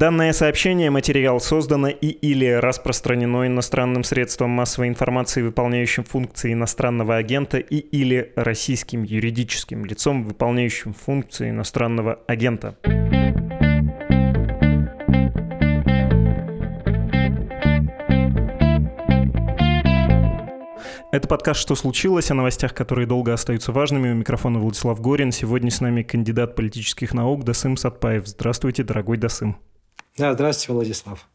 Данное сообщение, материал создано и или распространено иностранным средством массовой информации, выполняющим функции иностранного агента и или российским юридическим лицом, выполняющим функции иностранного агента. Это подкаст «Что случилось?» о новостях, которые долго остаются важными. У микрофона Владислав Горин. Сегодня с нами кандидат политических наук Дасым Сатпаев. Здравствуйте, дорогой Дасым. Да, здравствуйте, Владислав.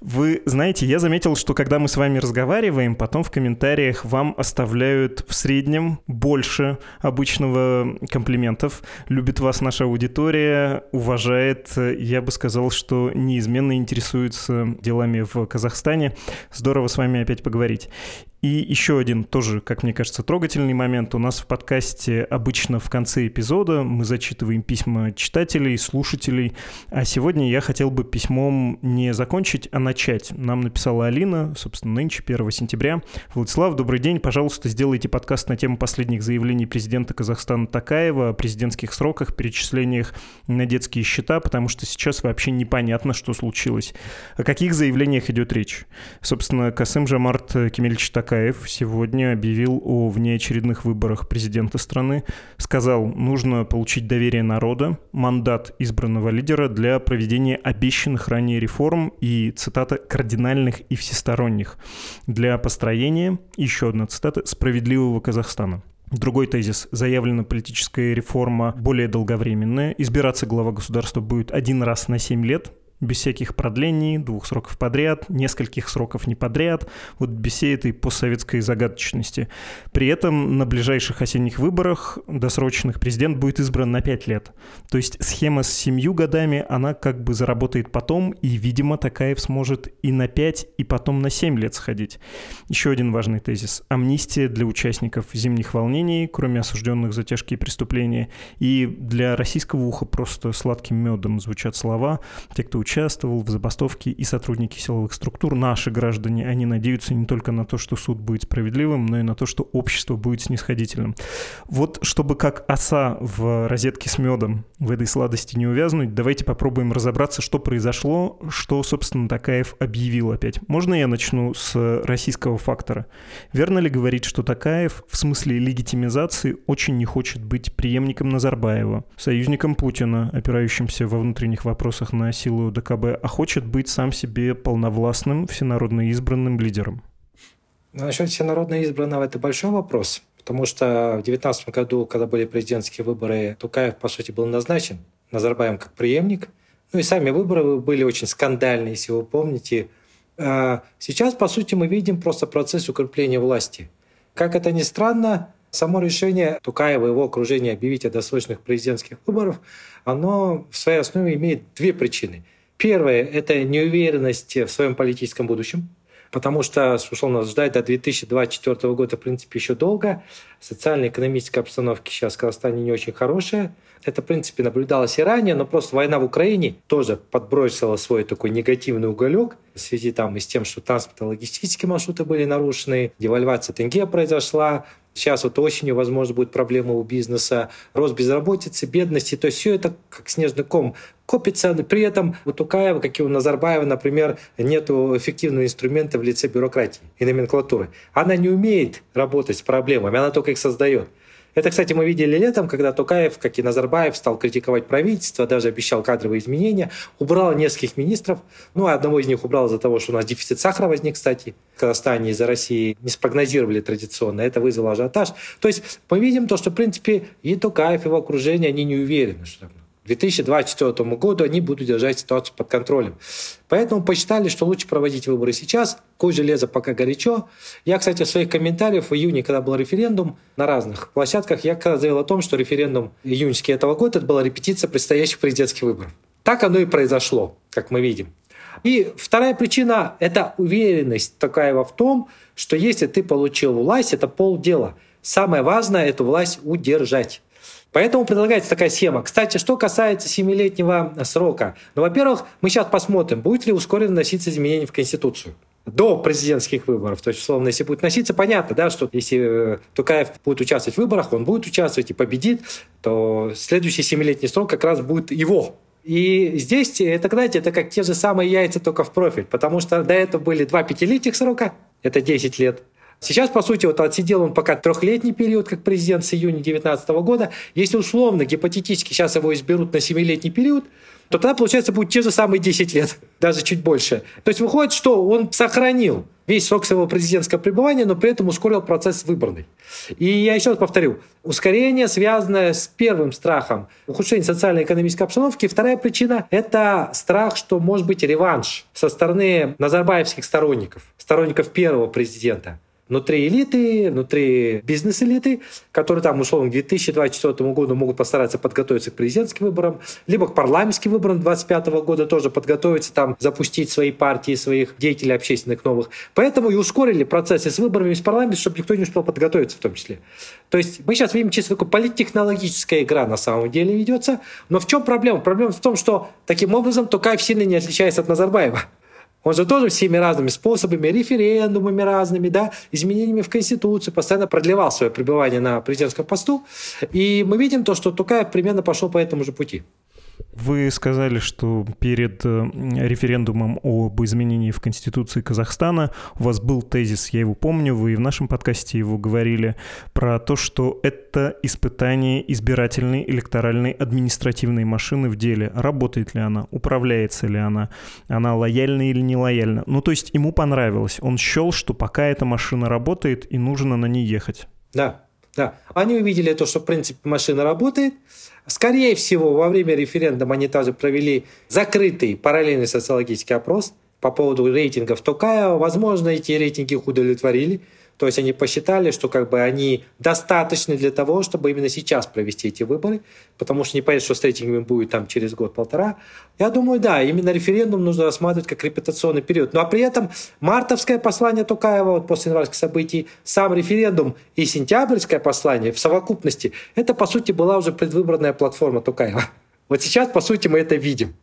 Вы знаете, я заметил, что когда мы с вами разговариваем, потом в комментариях вам оставляют в среднем больше обычного комплиментов. Любит вас наша аудитория, уважает, я бы сказал, что неизменно интересуется делами в Казахстане. Здорово с вами опять поговорить. И еще один тоже, как мне кажется, трогательный момент. У нас в подкасте обычно в конце эпизода мы зачитываем письма читателей, слушателей. А сегодня я хотел бы письмом не закончить, а начать. Нам написала Алина, собственно, нынче, 1 сентября. Владислав, добрый день. Пожалуйста, сделайте подкаст на тему последних заявлений президента Казахстана Такаева о президентских сроках, перечислениях на детские счета, потому что сейчас вообще непонятно, что случилось. О каких заявлениях идет речь? Собственно, Касым Жамарт Кемельевич Акаев сегодня объявил о внеочередных выборах президента страны. Сказал, нужно получить доверие народа, мандат избранного лидера для проведения обещанных ранее реформ и, цитата, кардинальных и всесторонних для построения, еще одна цитата, справедливого Казахстана. Другой тезис. Заявлена политическая реформа более долговременная. Избираться глава государства будет один раз на 7 лет, без всяких продлений, двух сроков подряд, нескольких сроков не подряд, вот без всей этой постсоветской загадочности. При этом на ближайших осенних выборах досрочных президент будет избран на 5 лет. То есть схема с семью годами, она как бы заработает потом, и, видимо, Такаев сможет и на 5, и потом на 7 лет сходить. Еще один важный тезис. Амнистия для участников зимних волнений, кроме осужденных за тяжкие преступления, и для российского уха просто сладким медом звучат слова. Те, кто участвовал в забастовке и сотрудники силовых структур, наши граждане, они надеются не только на то, что суд будет справедливым, но и на то, что общество будет снисходительным. Вот чтобы как оса в розетке с медом в этой сладости не увязнуть, давайте попробуем разобраться, что произошло, что, собственно, Такаев объявил опять. Можно я начну с российского фактора? Верно ли говорить, что Такаев в смысле легитимизации очень не хочет быть преемником Назарбаева, союзником Путина, опирающимся во внутренних вопросах на силу ДКБ, а хочет быть сам себе полновластным, всенародно избранным лидером? Ну, насчет всенародно избранного это большой вопрос, потому что в 2019 году, когда были президентские выборы, Тукаев, по сути, был назначен Назарбаем как преемник. Ну и сами выборы были очень скандальные, если вы помните. А сейчас, по сути, мы видим просто процесс укрепления власти. Как это ни странно, само решение Тукаева и его окружения объявить о досрочных президентских выборах, оно в своей основе имеет две причины. Первое – это неуверенность в своем политическом будущем, потому что, условно, ждать до 2024 года, в принципе, еще долго. Социально-экономическая обстановка сейчас в Казахстане не очень хорошая. Это, в принципе, наблюдалось и ранее, но просто война в Украине тоже подбросила свой такой негативный уголек в связи там и с тем, что транспортно-логистические маршруты были нарушены, девальвация тенге произошла, Сейчас вот осенью, возможно, будут проблемы у бизнеса, рост безработицы, бедности. То есть все это как снежный ком копится. При этом у Тукаева, как и у Назарбаева, например, нет эффективного инструмента в лице бюрократии и номенклатуры. Она не умеет работать с проблемами, она только их создает. Это, кстати, мы видели летом, когда Тукаев, как и Назарбаев, стал критиковать правительство, даже обещал кадровые изменения, убрал нескольких министров. Ну, одного из них убрал из-за того, что у нас дефицит сахара возник, кстати, в Казахстане из-за России. Не спрогнозировали традиционно, это вызвало ажиотаж. То есть мы видим то, что, в принципе, и Тукаев, и его окружение, они не уверены, что к 2024 году они будут держать ситуацию под контролем. Поэтому посчитали, что лучше проводить выборы сейчас. Куй железо пока горячо. Я, кстати, в своих комментариях в июне, когда был референдум на разных площадках, я как заявил о том, что референдум июньский этого года это была репетиция предстоящих президентских выборов. Так оно и произошло, как мы видим. И вторая причина – это уверенность такая в том, что если ты получил власть, это полдела. Самое важное – эту власть удержать. Поэтому предлагается такая схема. Кстати, что касается семилетнего срока. Ну, во-первых, мы сейчас посмотрим, будет ли ускоренно носиться изменения в Конституцию до президентских выборов. То есть, условно, если будет носиться, понятно, да, что если э, Тукаев будет участвовать в выборах, он будет участвовать и победит, то следующий семилетний срок как раз будет его И здесь, это, знаете, это как те же самые яйца, только в профиль, потому что до этого были два пятилетних срока, это 10 лет, Сейчас, по сути, вот отсидел он пока трехлетний период, как президент с июня 2019 года. Если условно, гипотетически, сейчас его изберут на семилетний период, то тогда, получается, будет те же самые 10 лет, даже чуть больше. То есть выходит, что он сохранил весь срок своего президентского пребывания, но при этом ускорил процесс выборный. И я еще раз повторю, ускорение, связанное с первым страхом ухудшения социально-экономической обстановки. Вторая причина – это страх, что может быть реванш со стороны назарбаевских сторонников, сторонников первого президента внутри элиты, внутри бизнес-элиты, которые там, условно, к 2024 году могут постараться подготовиться к президентским выборам, либо к парламентским выборам 2025 года тоже подготовиться, там, запустить свои партии, своих деятелей общественных новых. Поэтому и ускорили процессы с выборами, с парламентом, чтобы никто не успел подготовиться в том числе. То есть мы сейчас видим чисто такая политтехнологическая игра на самом деле ведется. Но в чем проблема? Проблема в том, что таким образом Токаев сильно не отличается от Назарбаева. Он же тоже всеми разными способами, референдумами разными, да, изменениями в Конституции постоянно продлевал свое пребывание на президентском посту. И мы видим то, что Тукаев примерно пошел по этому же пути. Вы сказали, что перед э, референдумом об изменении в Конституции Казахстана у вас был тезис, я его помню, вы и в нашем подкасте его говорили, про то, что это испытание избирательной, электоральной, административной машины в деле. Работает ли она, управляется ли она, она лояльна или не лояльна. Ну, то есть ему понравилось. Он счел, что пока эта машина работает и нужно на ней ехать. Да, да. Они увидели то, что, в принципе, машина работает, Скорее всего, во время референдума они также провели закрытый параллельный социологический опрос по поводу рейтингов Токаева. Возможно, эти рейтинги их удовлетворили. То есть они посчитали, что как бы они достаточны для того, чтобы именно сейчас провести эти выборы, потому что не понятно, что с рейтингами будет там через год-полтора. Я думаю, да, именно референдум нужно рассматривать как репутационный период. Ну а при этом мартовское послание Тукаева вот после январских событий, сам референдум и сентябрьское послание в совокупности, это по сути была уже предвыборная платформа Тукаева. Вот сейчас, по сути, мы это видим.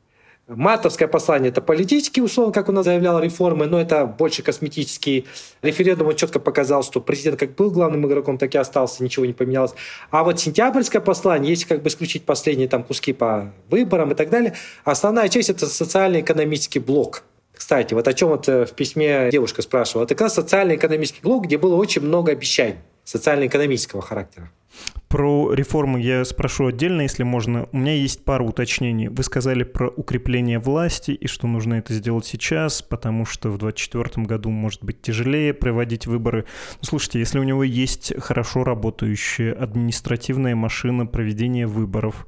Матовское послание – это политический, условно, как он заявлял, реформы, но это больше косметический. Референдум он четко показал, что президент как был главным игроком, так и остался, ничего не поменялось. А вот сентябрьское послание, если как бы исключить последние там куски по выборам и так далее, основная часть – это социально-экономический блок. Кстати, вот о чем вот э, в письме девушка спрашивала. Это как раз социально-экономический блок, где было очень много обещаний социально-экономического характера. Про реформу я спрошу отдельно, если можно. У меня есть пару уточнений. Вы сказали про укрепление власти и что нужно это сделать сейчас, потому что в 2024 году может быть тяжелее проводить выборы. Ну, слушайте, если у него есть хорошо работающая административная машина проведения выборов,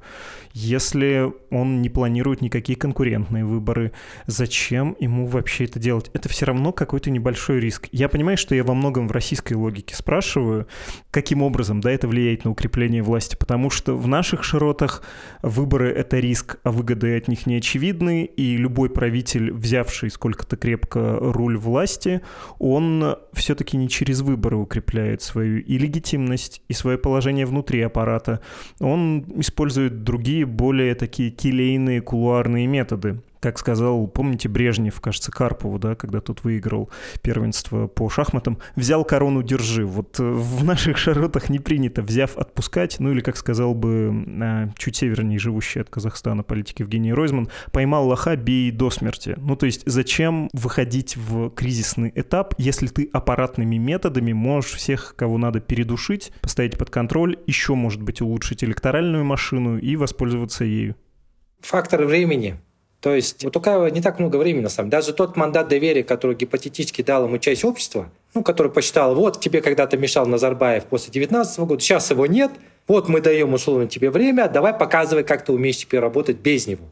если он не планирует никакие конкурентные выборы, зачем ему вообще это делать? Это все равно какой-то небольшой риск. Я понимаю, что я во многом в российской логике спрашиваю, каким образом да, это влияет на укрепление власти, потому что в наших широтах выборы — это риск, а выгоды от них не очевидны, и любой правитель, взявший сколько-то крепко руль власти, он все-таки не через выборы укрепляет свою и легитимность, и свое положение внутри аппарата. Он использует другие более такие келейные кулуарные методы как сказал, помните, Брежнев, кажется, Карпову, да, когда тот выиграл первенство по шахматам, взял корону, держи. Вот э, в наших широтах не принято, взяв, отпускать, ну или, как сказал бы э, чуть севернее живущий от Казахстана политик Евгений Ройзман, поймал лоха, бей до смерти. Ну то есть зачем выходить в кризисный этап, если ты аппаратными методами можешь всех, кого надо, передушить, поставить под контроль, еще, может быть, улучшить электоральную машину и воспользоваться ею? Фактор времени – то есть у Тукаева не так много времени, на самом деле. Даже тот мандат доверия, который гипотетически дал ему часть общества, ну, который посчитал, вот тебе когда-то мешал Назарбаев после 19 года, сейчас его нет, вот мы даем условно тебе время, давай показывай, как ты умеешь теперь работать без него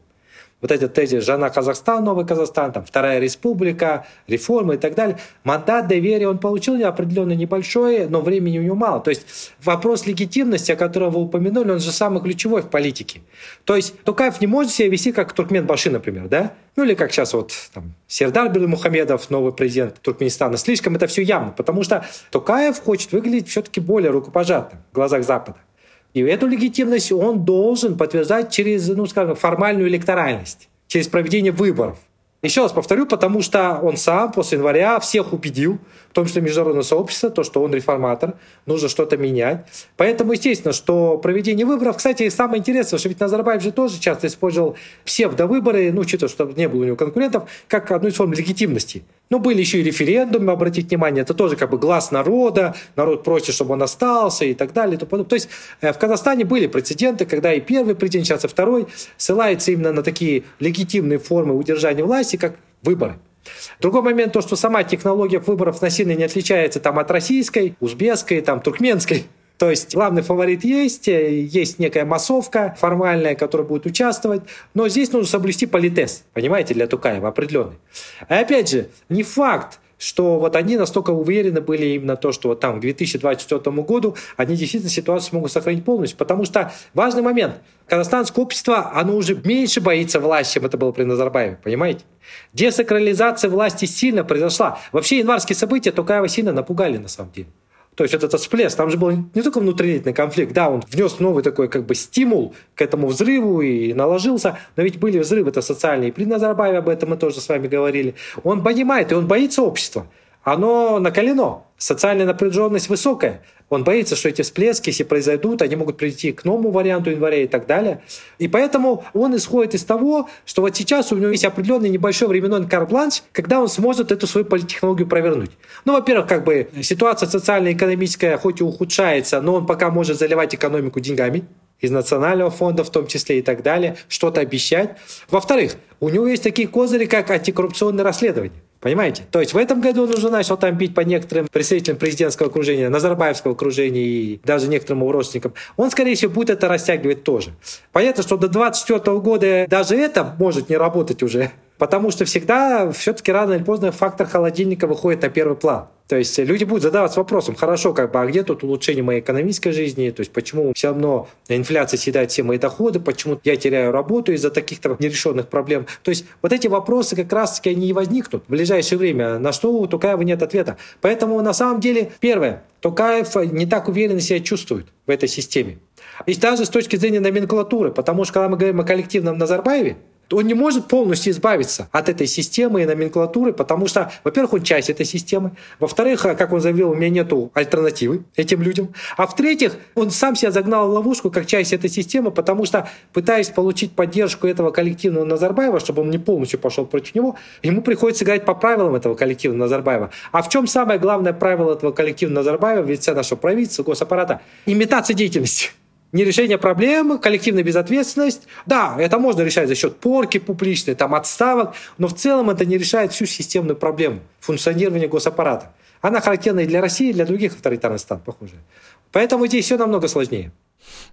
вот эти тезис «Жена Казахстан, Новый Казахстан», там, Вторая Республика, реформы и так далее. Мандат доверия он получил определенно небольшой, но времени у него мало. То есть вопрос легитимности, о котором вы упомянули, он же самый ключевой в политике. То есть Тукаев не может себя вести как Туркмен Баши, например, да? Ну или как сейчас вот там, Сердар Мухамедов, новый президент Туркменистана. Слишком это все явно, потому что Тукаев хочет выглядеть все-таки более рукопожатным в глазах Запада. И эту легитимность он должен подтверждать через, ну, скажем, формальную электоральность, через проведение выборов. Еще раз повторю, потому что он сам после января всех убедил, в том числе международное сообщество, то, что он реформатор, нужно что-то менять. Поэтому, естественно, что проведение выборов, кстати, самое интересное, что ведь Назарбаев же тоже часто использовал псевдовыборы, ну, учитывая, что не было у него конкурентов, как одну из форм легитимности. Ну, были еще и референдумы, обратить внимание, это тоже как бы глаз народа, народ просит, чтобы он остался и так далее. То есть э, в Казахстане были прецеденты, когда и первый президент, сейчас и второй, ссылается именно на такие легитимные формы удержания власти, как выборы. Другой момент, то, что сама технология выборов насильно не отличается там, от российской, узбекской, там, туркменской. То есть главный фаворит есть, э, есть некая массовка формальная, которая будет участвовать, но здесь нужно соблюсти политез, понимаете, для Тукаева определенный. И опять же, не факт, что вот они настолько уверены были именно то, что вот там к 2024 году они действительно ситуацию могут сохранить полностью. Потому что важный момент. Казахстанское общество, оно уже меньше боится власти, чем это было при Назарбаеве, понимаете? Десакрализация власти сильно произошла. Вообще январские события Тукаева сильно напугали на самом деле. То есть вот этот всплеск, там же был не только внутрилетный конфликт, да, он внес новый такой как бы стимул к этому взрыву и наложился, но ведь были взрывы-то социальные. При Назарбаеве об этом мы тоже с вами говорили. Он понимает, и он боится общества. Оно накалено, социальная напряженность высокая. Он боится, что эти всплески, если произойдут, они могут прийти к новому варианту января и так далее. И поэтому он исходит из того, что вот сейчас у него есть определенный небольшой временной карбланш, когда он сможет эту свою политтехнологию провернуть. Ну, во-первых, как бы ситуация социально-экономическая хоть и ухудшается, но он пока может заливать экономику деньгами, из национального фонда в том числе и так далее, что-то обещать. Во-вторых, у него есть такие козыри, как антикоррупционные расследования. Понимаете? То есть в этом году он уже начал там бить по некоторым представителям президентского окружения, Назарбаевского окружения и даже некоторым его родственникам. Он, скорее всего, будет это растягивать тоже. Понятно, что до 2024 года даже это может не работать уже. Потому что всегда, все-таки рано или поздно фактор холодильника выходит на первый план. То есть люди будут задаваться вопросом, хорошо, как бы, а где тут улучшение моей экономической жизни? То есть почему все равно инфляция съедает все мои доходы? Почему я теряю работу из-за таких-то нерешенных проблем? То есть вот эти вопросы как раз-таки они и возникнут в ближайшее время, на что у Тукаева нет ответа. Поэтому на самом деле, первое, Тукаев не так уверенно себя чувствует в этой системе. И даже с точки зрения номенклатуры, потому что когда мы говорим о коллективном Назарбаеве, он не может полностью избавиться от этой системы и номенклатуры, потому что, во-первых, он часть этой системы, во-вторых, как он заявил, у меня нету альтернативы этим людям, а в-третьих, он сам себя загнал в ловушку как часть этой системы, потому что, пытаясь получить поддержку этого коллективного Назарбаева, чтобы он не полностью пошел против него, ему приходится играть по правилам этого коллективного Назарбаева. А в чем самое главное правило этого коллективного Назарбаева в лице нашего правительства, госаппарата? Имитация деятельности не решение проблемы, коллективная безответственность. Да, это можно решать за счет порки публичной, там, отставок, но в целом это не решает всю системную проблему функционирования госаппарата. Она характерна и для России, и для других авторитарных стран, похоже. Поэтому здесь все намного сложнее.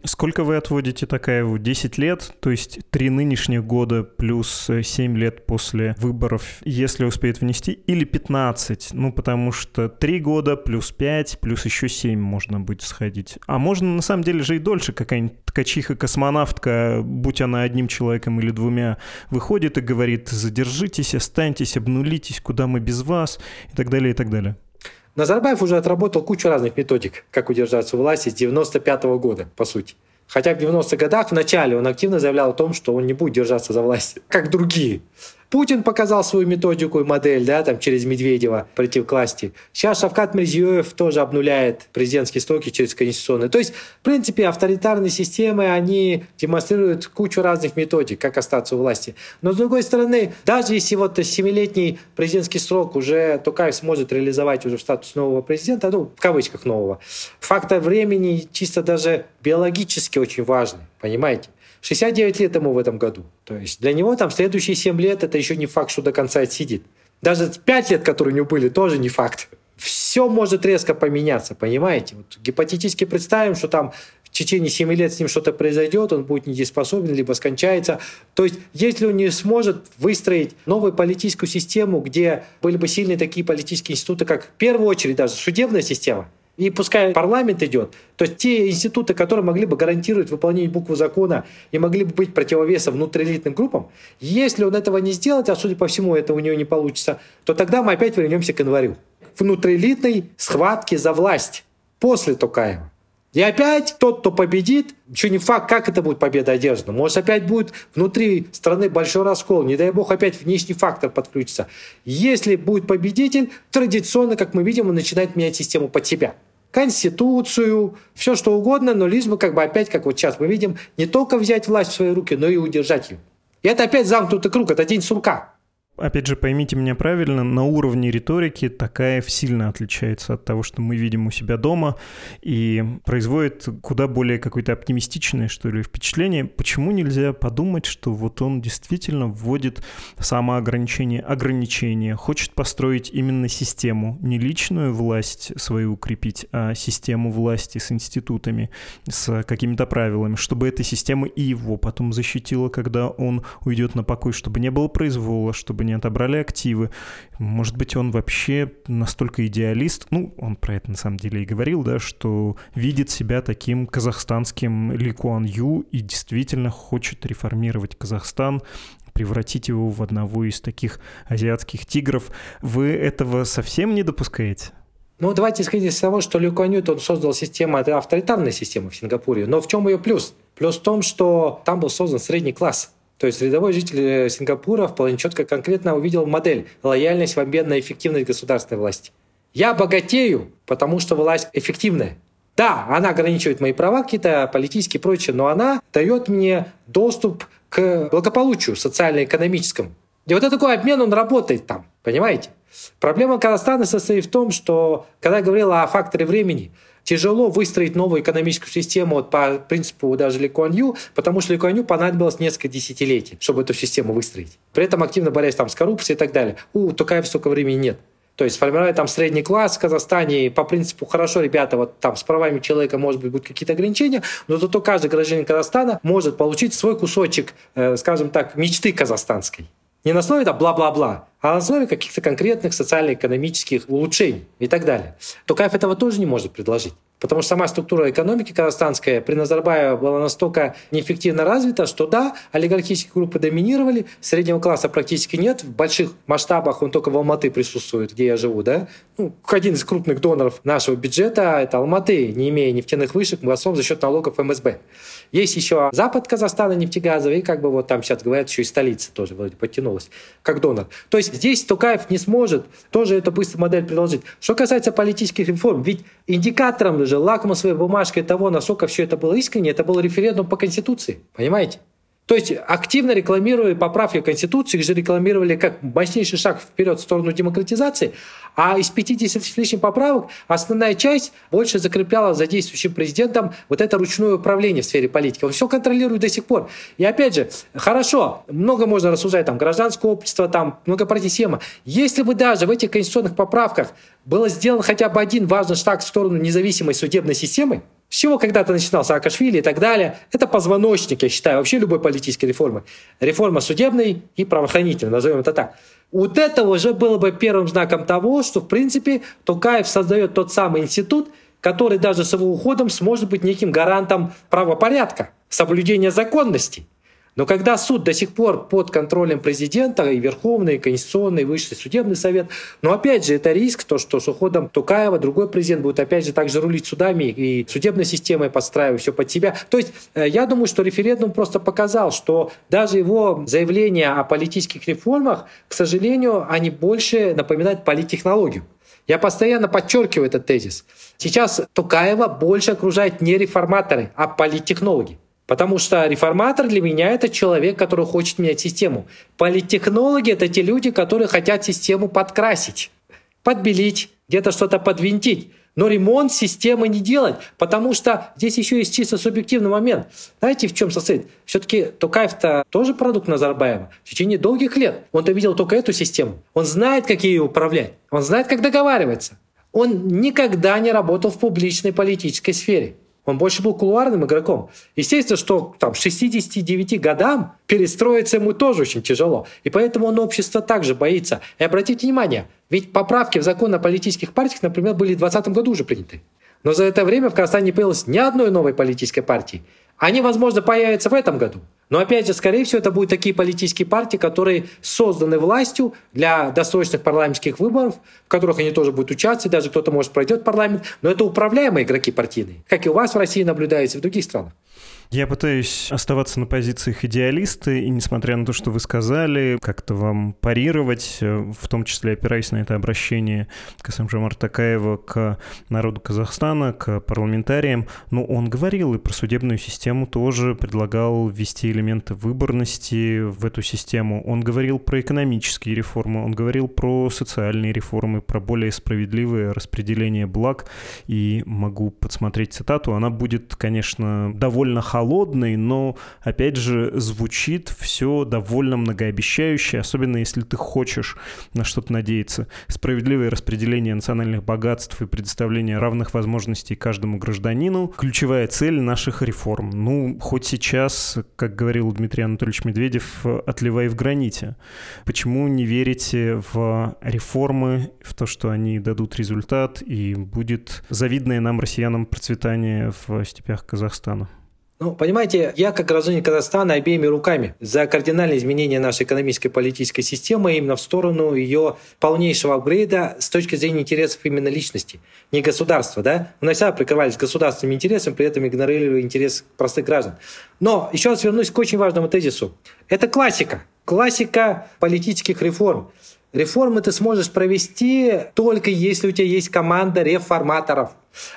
Сколько вы отводите Такаеву? 10 лет, то есть 3 нынешних года плюс 7 лет после выборов, если успеет внести, или 15? Ну, потому что 3 года плюс 5, плюс еще 7 можно будет сходить. А можно на самом деле же и дольше какая-нибудь ткачиха-космонавтка, будь она одним человеком или двумя, выходит и говорит, задержитесь, останьтесь, обнулитесь, куда мы без вас, и так далее, и так далее. Назарбаев уже отработал кучу разных методик, как удержаться у власти с 95 -го года, по сути. Хотя в 90-х годах в начале он активно заявлял о том, что он не будет держаться за власть, как другие. Путин показал свою методику и модель, да, там через Медведева прийти к власти. Сейчас Шавкат Мирзиёев тоже обнуляет президентские строки через конституционные. То есть, в принципе, авторитарные системы, они демонстрируют кучу разных методик, как остаться у власти. Но, с другой стороны, даже если вот семилетний президентский срок уже Токаев сможет реализовать уже в статус нового президента, ну, в кавычках нового, фактор времени чисто даже биологически очень важный, понимаете? 69 лет ему в этом году. То есть для него там следующие 7 лет это еще не факт, что до конца отсидит. Даже 5 лет, которые у него были, тоже не факт. Все может резко поменяться, понимаете? Вот гипотетически представим, что там в течение 7 лет с ним что-то произойдет, он будет недееспособен, либо скончается. То есть, если он не сможет выстроить новую политическую систему, где были бы сильные такие политические институты, как в первую очередь даже судебная система, и пускай парламент идет, то есть те институты, которые могли бы гарантировать выполнение буквы закона и могли бы быть противовесом внутриэлитным группам, если он этого не сделает, а судя по всему это у него не получится, то тогда мы опять вернемся к январю. Внутриэлитной схватки за власть после Токаева. И опять тот, кто победит, еще не факт, как это будет победа одержана. Может, опять будет внутри страны большой раскол. Не дай бог, опять внешний фактор подключится. Если будет победитель, традиционно, как мы видим, он начинает менять систему под себя. Конституцию, все что угодно, но лишь бы как бы опять, как вот сейчас мы видим, не только взять власть в свои руки, но и удержать ее. И это опять замкнутый круг, это день сурка. Опять же, поймите меня правильно, на уровне риторики Такаев сильно отличается от того, что мы видим у себя дома, и производит куда более какое-то оптимистичное, что ли, впечатление. Почему нельзя подумать, что вот он действительно вводит самоограничение, ограничения, хочет построить именно систему, не личную власть свою укрепить, а систему власти с институтами, с какими-то правилами, чтобы эта система и его потом защитила, когда он уйдет на покой, чтобы не было произвола, чтобы не отобрали активы. Может быть, он вообще настолько идеалист, ну, он про это на самом деле и говорил, да, что видит себя таким казахстанским Ли Куан Ю и действительно хочет реформировать Казахстан, превратить его в одного из таких азиатских тигров. Вы этого совсем не допускаете? Ну, давайте исходить из того, что Лю Куан он создал систему, это авторитарная система в Сингапуре. Но в чем ее плюс? Плюс в том, что там был создан средний класс. То есть рядовой житель э, Сингапура вполне четко, конкретно увидел модель лояльность в обмен на эффективность государственной власти. Я богатею, потому что власть эффективная. Да, она ограничивает мои права какие-то, политические и прочее, но она дает мне доступ к благополучию социально-экономическому. И вот такой обмен, он работает там, понимаете? Проблема Казахстана состоит в том, что, когда я говорил о факторе времени, тяжело выстроить новую экономическую систему вот по принципу даже Ли Куан Ю, потому что Ли Куан Ю понадобилось несколько десятилетий, чтобы эту систему выстроить. При этом активно борясь там с коррупцией и так далее. У Тукаева столько времени нет. То есть формировать там средний класс в Казахстане по принципу хорошо, ребята, вот там с правами человека, может быть, будут какие-то ограничения, но зато каждый гражданин Казахстана может получить свой кусочек, э, скажем так, мечты казахстанской. Не на основе там бла-бла-бла, а на основе каких-то конкретных социально-экономических улучшений и так далее. Токаев этого тоже не может предложить. Потому что сама структура экономики казахстанская при Назарбаеве была настолько неэффективно развита, что да, олигархические группы доминировали, среднего класса практически нет, в больших масштабах он только в Алматы присутствует, где я живу, да. Ну, один из крупных доноров нашего бюджета – это Алматы, не имея нефтяных вышек, основном за счет налогов МСБ. Есть еще запад Казахстана нефтегазовый, и как бы вот там сейчас говорят, еще и столица тоже вроде подтянулась, как донор. То есть здесь Тукаев не сможет тоже эту быструю модель предложить. Что касается политических реформ, ведь индикатором же, лакмусовой бумажкой того, насколько все это было искренне, это был референдум по Конституции. Понимаете? То есть активно рекламируя поправки Конституции, их же рекламировали как мощнейший шаг вперед в сторону демократизации, а из 50 с лишним поправок основная часть больше закрепляла за действующим президентом вот это ручное управление в сфере политики. Он все контролирует до сих пор. И опять же, хорошо, много можно рассуждать, там, гражданское общество, там, многопартийная система. Если бы даже в этих конституционных поправках было сделан хотя бы один важный шаг в сторону независимой судебной системы, с чего когда-то начинал Саакашвили и так далее. Это позвоночник, я считаю, вообще любой политической реформы. Реформа судебной и правоохранительной, назовем это так. Вот это уже было бы первым знаком того, что, в принципе, Тукаев создает тот самый институт, который даже с его уходом сможет быть неким гарантом правопорядка, соблюдения законности. Но когда суд до сих пор под контролем президента, и Верховный, и Конституционный, и Высший судебный совет, но опять же это риск, то, что с уходом Тукаева другой президент будет опять же также рулить судами и судебной системой, подстраивать все под себя. То есть э, я думаю, что референдум просто показал, что даже его заявления о политических реформах, к сожалению, они больше напоминают политтехнологию. Я постоянно подчеркиваю этот тезис. Сейчас Тукаева больше окружает не реформаторы, а политтехнологи. Потому что реформатор для меня это человек, который хочет менять систему. Политтехнологи это те люди, которые хотят систему подкрасить, подбелить, где-то что-то подвинтить. Но ремонт системы не делать, потому что здесь еще есть чисто субъективный момент. Знаете, в чем состоит? Все-таки Токаев-то тоже продукт Назарбаева. В течение долгих лет он-то видел только эту систему. Он знает, как ее управлять. Он знает, как договариваться. Он никогда не работал в публичной политической сфере. Он больше был кулуарным игроком. Естественно, что там, 69 годам перестроиться ему тоже очень тяжело. И поэтому он общество также боится. И обратите внимание, ведь поправки в закон о политических партиях, например, были в 2020 году уже приняты. Но за это время в Казахстане не появилось ни одной новой политической партии. Они, возможно, появятся в этом году. Но опять же, скорее всего, это будут такие политические партии, которые созданы властью для досрочных парламентских выборов, в которых они тоже будут участвовать, даже кто-то, может, пройдет парламент, но это управляемые игроки партийные, как и у вас в России наблюдается, в других странах. Я пытаюсь оставаться на позициях идеалиста, и несмотря на то, что вы сказали, как-то вам парировать, э, в том числе опираясь на это обращение Касымжа Такаева к народу Казахстана, к парламентариям, но он говорил и про судебную систему тоже предлагал ввести элементы выборности в эту систему. Он говорил про экономические реформы, он говорил про социальные реформы, про более справедливое распределение благ, и могу подсмотреть цитату, она будет, конечно, довольно хорошая холодный, но, опять же, звучит все довольно многообещающе, особенно если ты хочешь на что-то надеяться. Справедливое распределение национальных богатств и предоставление равных возможностей каждому гражданину – ключевая цель наших реформ. Ну, хоть сейчас, как говорил Дмитрий Анатольевич Медведев, отливай в граните. Почему не верите в реформы, в то, что они дадут результат и будет завидное нам, россиянам, процветание в степях Казахстана? Ну, понимаете, я как гражданин Казахстана обеими руками за кардинальное изменение нашей экономической политической системы именно в сторону ее полнейшего апгрейда с точки зрения интересов именно личности, не государства. Да? Мы всегда прикрывались государственными интересами, при этом игнорировали интерес простых граждан. Но еще раз вернусь к очень важному тезису. Это классика. Классика политических реформ. Реформы ты сможешь провести только если у тебя есть команда реформаторов.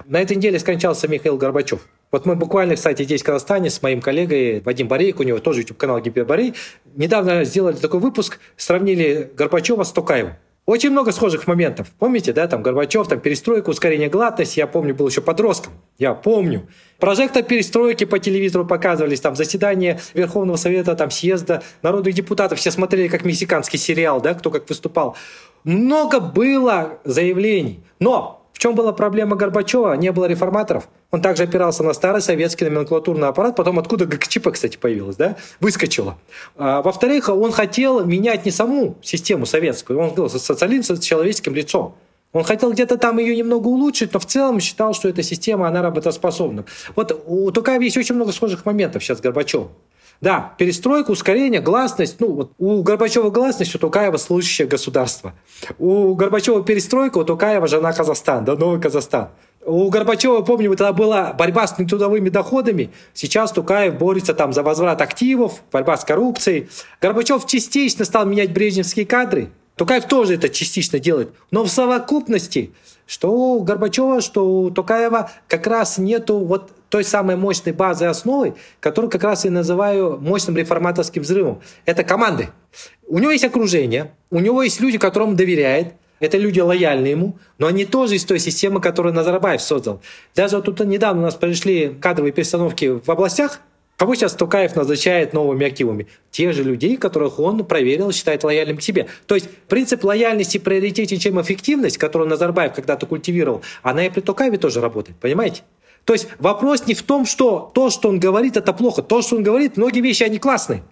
На этой неделе скончался Михаил Горбачев. Вот мы буквально, кстати, здесь в Казахстане с моим коллегой Вадим Борейк, у него тоже YouTube-канал Гипер Борей, недавно сделали такой выпуск, сравнили Горбачева с Токаевым. Очень много схожих моментов. Помните, да, там Горбачев, там перестройка, ускорение гладкости. Я помню, был еще подростком. Я помню. Прожектор перестройки по телевизору показывались, там заседание Верховного Совета, там съезда народных депутатов. Все смотрели как мексиканский сериал, да, кто как выступал. Много было заявлений. Но чем была проблема Горбачева? Не было реформаторов. Он также опирался на старый советский номенклатурный аппарат, потом откуда ГКЧП, кстати, появилась, да, выскочила. А, во-вторых, он хотел менять не саму систему советскую, он говорил, социализм с человеческим лицом. Он хотел где-то там ее немного улучшить, но в целом считал, что эта система, она работоспособна. Вот у Тукаева есть очень много схожих моментов сейчас с Горбачевым. Да, перестройка, ускорение, гласность. Ну, вот у Горбачева гласность, у Тукаева служащее государство. У Горбачева перестройка, у Тукаева жена Казахстан, да, новый Казахстан. У Горбачева, помню, тогда была борьба с нетрудовыми доходами. Сейчас Тукаев борется там за возврат активов, борьба с коррупцией. Горбачев частично стал менять брежневские кадры. Тукаев тоже это частично делает. Но в совокупности, что у Горбачева, что у Тукаева как раз нету вот той самой мощной базы основы, которую как раз и называю мощным реформаторским взрывом. Это команды. У него есть окружение, у него есть люди, которым доверяет, это люди лояльны ему, но они тоже из той системы, которую Назарбаев создал. Даже вот тут недавно у нас пришли кадровые перестановки в областях, Кого сейчас Тукаев назначает новыми активами? Те же людей, которых он проверил, считает лояльным к себе. То есть принцип лояльности приоритете, чем эффективность, которую Назарбаев когда-то культивировал, она и при Тукаеве тоже работает. Понимаете? То есть вопрос не в том, что то, что он говорит, это плохо. То, что он говорит, многие вещи, они классные.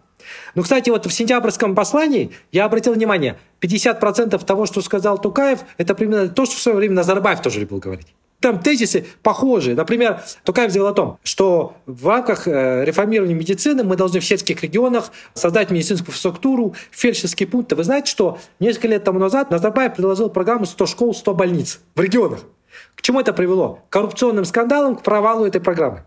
Ну, кстати, вот в сентябрьском послании я обратил внимание, 50% того, что сказал Тукаев, это примерно то, что в свое время Назарбаев тоже любил говорить. Там тезисы похожие. Например, Тукаев заявил о том, что в рамках э, реформирования медицины мы должны в сельских регионах создать медицинскую структуру, фельдшерские пункты. Вы знаете, что несколько лет тому назад Назарбаев предложил программу 100 школ, 100 больниц в регионах. К чему это привело? К коррупционным скандалам, к провалу этой программы.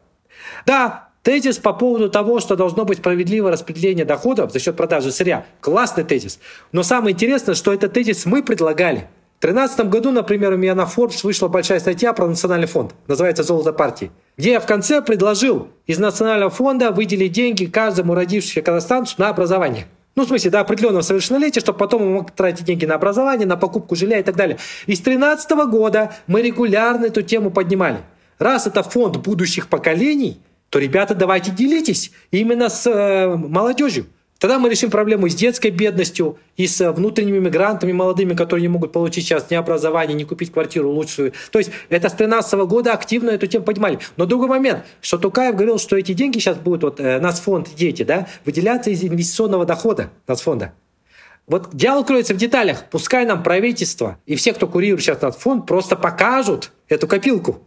Да, тезис по поводу того, что должно быть справедливое распределение доходов за счет продажи сырья. Классный тезис. Но самое интересное, что этот тезис мы предлагали. В 2013 году, например, у меня на Forbes вышла большая статья про национальный фонд. Называется «Золото партии». Где я в конце предложил из национального фонда выделить деньги каждому родившемуся казахстанцу на образование. Ну, в смысле, до определенного совершеннолетия, чтобы потом он мог тратить деньги на образование, на покупку жилья и так далее. И с 2013 года мы регулярно эту тему поднимали. Раз это фонд будущих поколений, то, ребята, давайте делитесь именно с э, молодежью. Тогда мы решим проблему с детской бедностью и с внутренними мигрантами молодыми, которые не могут получить сейчас ни образование, ни купить квартиру лучшую. То есть это с 2013 года активно эту тему поднимали. Но другой момент, что Тукаев говорил, что эти деньги сейчас будут, вот э, фонд дети, да, выделяться из инвестиционного дохода фонда. Вот дело кроется в деталях. Пускай нам правительство и все, кто курирует сейчас над фонд, просто покажут эту копилку.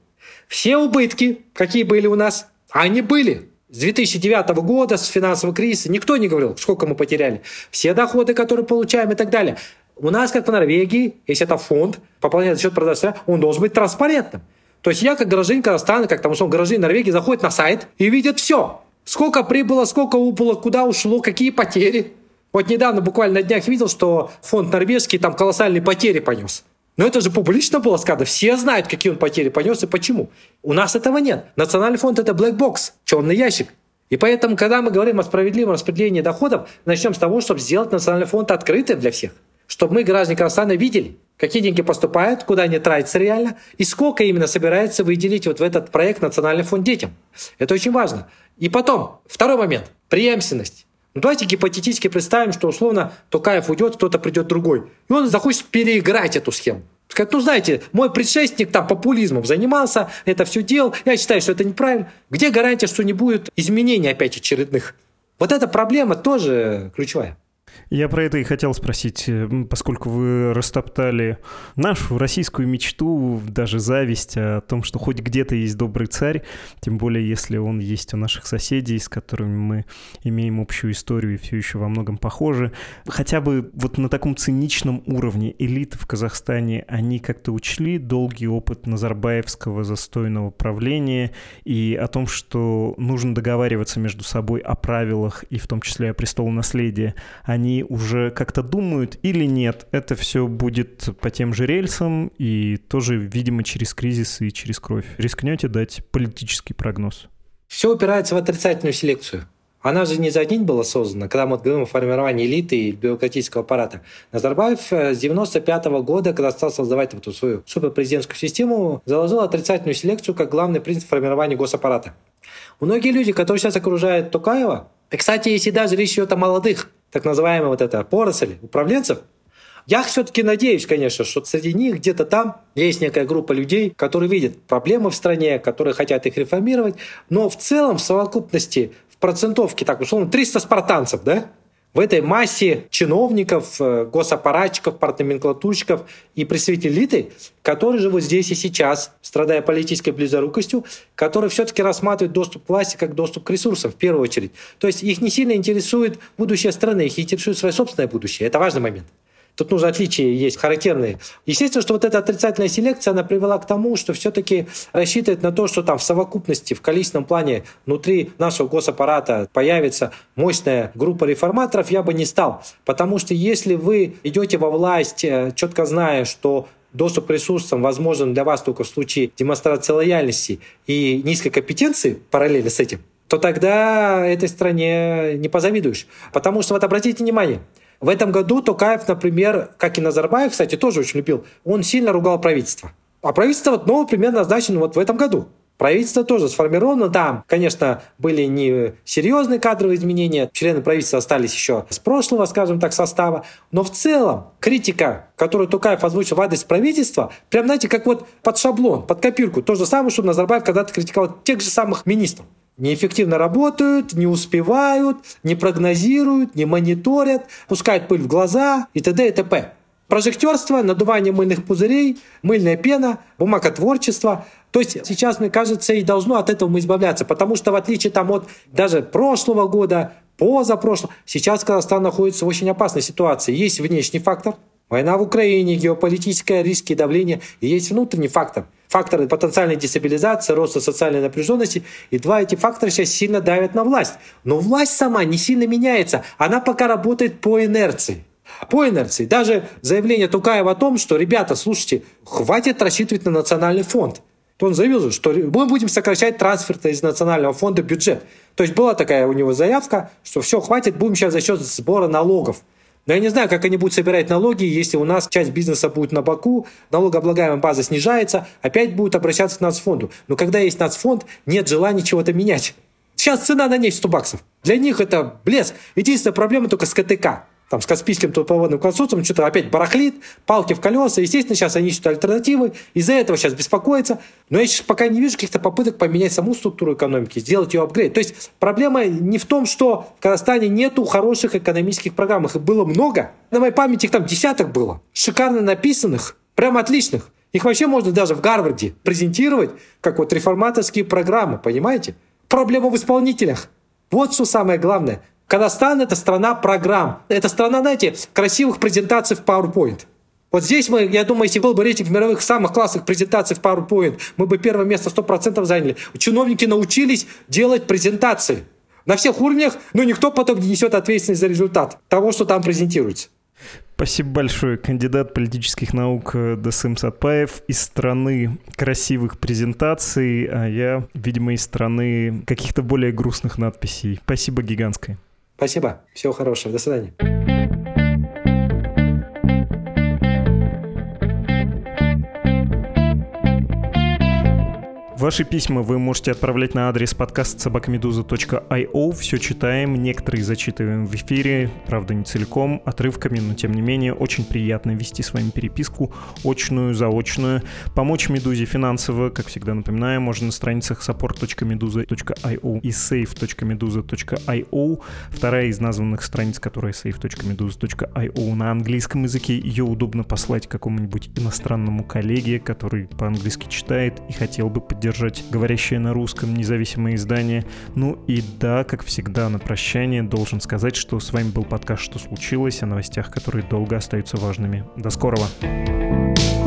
Все убытки, какие были у нас, они были. С 2009 года, с финансового кризиса, никто не говорил, сколько мы потеряли. Все доходы, которые получаем и так далее. У нас, как в Норвегии, если это фонд, пополняет за счет продажи, он должен быть транспарентным. То есть я, как гражданин Казахстана, как там, условно, гражданин Норвегии, заходит на сайт и видит все. Сколько прибыло, сколько убыло, куда ушло, какие потери. Вот недавно, буквально на днях, видел, что фонд норвежский там колоссальные потери понес. Но это же публично было сказано. Все знают, какие он потери понес и почему. У нас этого нет. Национальный фонд – это black box, черный ящик. И поэтому, когда мы говорим о справедливом распределении доходов, начнем с того, чтобы сделать национальный фонд открытым для всех. Чтобы мы, граждане Казахстана, видели, какие деньги поступают, куда они тратятся реально, и сколько именно собирается выделить вот в этот проект Национальный фонд детям. Это очень важно. И потом, второй момент – преемственность. Ну, давайте гипотетически представим, что условно Токаев уйдет, кто-то придет другой. И он захочет переиграть эту схему. Сказать, ну знаете, мой предшественник там популизмом занимался, это все делал, я считаю, что это неправильно. Где гарантия, что не будет изменений опять очередных? Вот эта проблема тоже ключевая. Я про это и хотел спросить, э, поскольку вы растоптали нашу российскую мечту, даже зависть о том, что хоть где-то есть добрый царь, тем более если он есть у наших соседей, с которыми мы имеем общую историю и все еще во многом похожи. Хотя бы вот на таком циничном уровне элиты в Казахстане, они как-то учли долгий опыт Назарбаевского застойного правления и о том, что нужно договариваться между собой о правилах и в том числе о престолонаследии, они уже как-то думают или нет, это все будет по тем же рельсам и тоже, видимо, через кризис и через кровь. Рискнете дать политический прогноз? Все упирается в отрицательную селекцию. Она же не за день была создана, когда мы говорим о формировании элиты и бюрократического аппарата. Назарбаев э, с 95 года, когда стал создавать эту свою суперпрезидентскую систему, заложил отрицательную селекцию как главный принцип формирования госаппарата. Многие люди, которые сейчас окружают Токаева, и, кстати, если даже речь идет о молодых, так называемая вот эта поросль управленцев, я все-таки надеюсь, конечно, что среди них где-то там есть некая группа людей, которые видят проблемы в стране, которые хотят их реформировать, но в целом в совокупности, в процентовке, так условно, 300 спартанцев, да, в этой массе чиновников, э, госаппаратчиков, партноменклатурщиков и представителей элиты, которые живут здесь и сейчас, страдая политической близорукостью, которые все-таки рассматривают доступ к власти как доступ к ресурсам в первую очередь. То есть их не сильно интересует будущее страны, их интересует свое собственное будущее. Это важный момент. Тут нужно отличия есть характерные. Естественно, что вот эта отрицательная селекция, она привела к тому, что все-таки рассчитывает на то, что там в совокупности, в количественном плане внутри нашего госаппарата появится мощная группа реформаторов, я бы не стал. Потому что если вы идете во власть, э, четко зная, что доступ к ресурсам возможен для вас только в случае демонстрации лояльности и низкой компетенции параллельно с этим, то тогда этой стране не позавидуешь. Потому что вот обратите внимание, в этом году Токаев, например, как и Назарбаев, кстати, тоже очень любил, он сильно ругал правительство. А правительство вот новое примерно назначено вот в этом году. Правительство тоже сформировано. Там, конечно, были не серьезные кадровые изменения. Члены правительства остались еще с прошлого, скажем так, состава. Но в целом критика, которую Тукаев озвучил в адрес правительства, прям, знаете, как вот под шаблон, под копирку. То же самое, что Назарбаев когда-то критиковал тех же самых министров неэффективно работают, не успевают, не прогнозируют, не мониторят, пускают пыль в глаза и т.д. и т.п. Прожектерство, надувание мыльных пузырей, мыльная пена, бумаготворчество. То есть сейчас, мне кажется, и должно от этого мы избавляться, потому что в отличие там от даже прошлого года, позапрошлого, сейчас Казахстан находится в очень опасной ситуации. Есть внешний фактор, война в Украине, геополитические риски и давление, и есть внутренний фактор – факторы потенциальной дестабилизации, роста социальной напряженности. И два эти фактора сейчас сильно давят на власть. Но власть сама не сильно меняется. Она пока работает по инерции. По инерции. Даже заявление Тукаева о том, что, ребята, слушайте, хватит рассчитывать на национальный фонд. То он заявил, что мы будем сокращать трансферты из национального фонда бюджет. То есть была такая у него заявка, что все, хватит, будем сейчас за счет сбора налогов. Но я не знаю, как они будут собирать налоги, если у нас часть бизнеса будет на боку, налогооблагаемая база снижается, опять будут обращаться к нацфонду. Но когда есть нацфонд, нет желания чего-то менять. Сейчас цена на нефть 100 баксов. Для них это блеск. Единственная проблема только с КТК там, с Каспийским трубопроводным консорциумом что-то опять барахлит, палки в колеса. Естественно, сейчас они ищут альтернативы. Из-за этого сейчас беспокоятся. Но я сейчас пока не вижу каких-то попыток поменять саму структуру экономики, сделать ее апгрейд. То есть проблема не в том, что в Казахстане нету хороших экономических программ. Их было много. На моей памяти их там десяток было. Шикарно написанных, прям отличных. Их вообще можно даже в Гарварде презентировать как вот реформаторские программы, понимаете? Проблема в исполнителях. Вот что самое главное. Казахстан — это страна программ. Это страна, знаете, красивых презентаций в PowerPoint. Вот здесь мы, я думаю, если был бы рейтинг мировых самых классных презентаций в PowerPoint, мы бы первое место 100% заняли. Чиновники научились делать презентации на всех уровнях, но никто потом не несет ответственность за результат того, что там презентируется. Спасибо большое. Кандидат политических наук э, Дасым Сатпаев из страны красивых презентаций, а я, видимо, из страны каких-то более грустных надписей. Спасибо гигантское. Спасибо. Всего хорошего. До свидания. Ваши письма вы можете отправлять на адрес подкаст собакамедуза.io. Все читаем, некоторые зачитываем в эфире, правда не целиком, отрывками, но тем не менее очень приятно вести с вами переписку, очную, заочную. Помочь Медузе финансово, как всегда напоминаю, можно на страницах support.meduza.io и save.meduza.io. Вторая из названных страниц, которая save.meduza.io на английском языке. Ее удобно послать какому-нибудь иностранному коллеге, который по-английски читает и хотел бы поддержать поддержать говорящее на русском независимое издание. Ну и да, как всегда, на прощание должен сказать, что с вами был подкаст «Что случилось?» о новостях, которые долго остаются важными. До скорого! thank you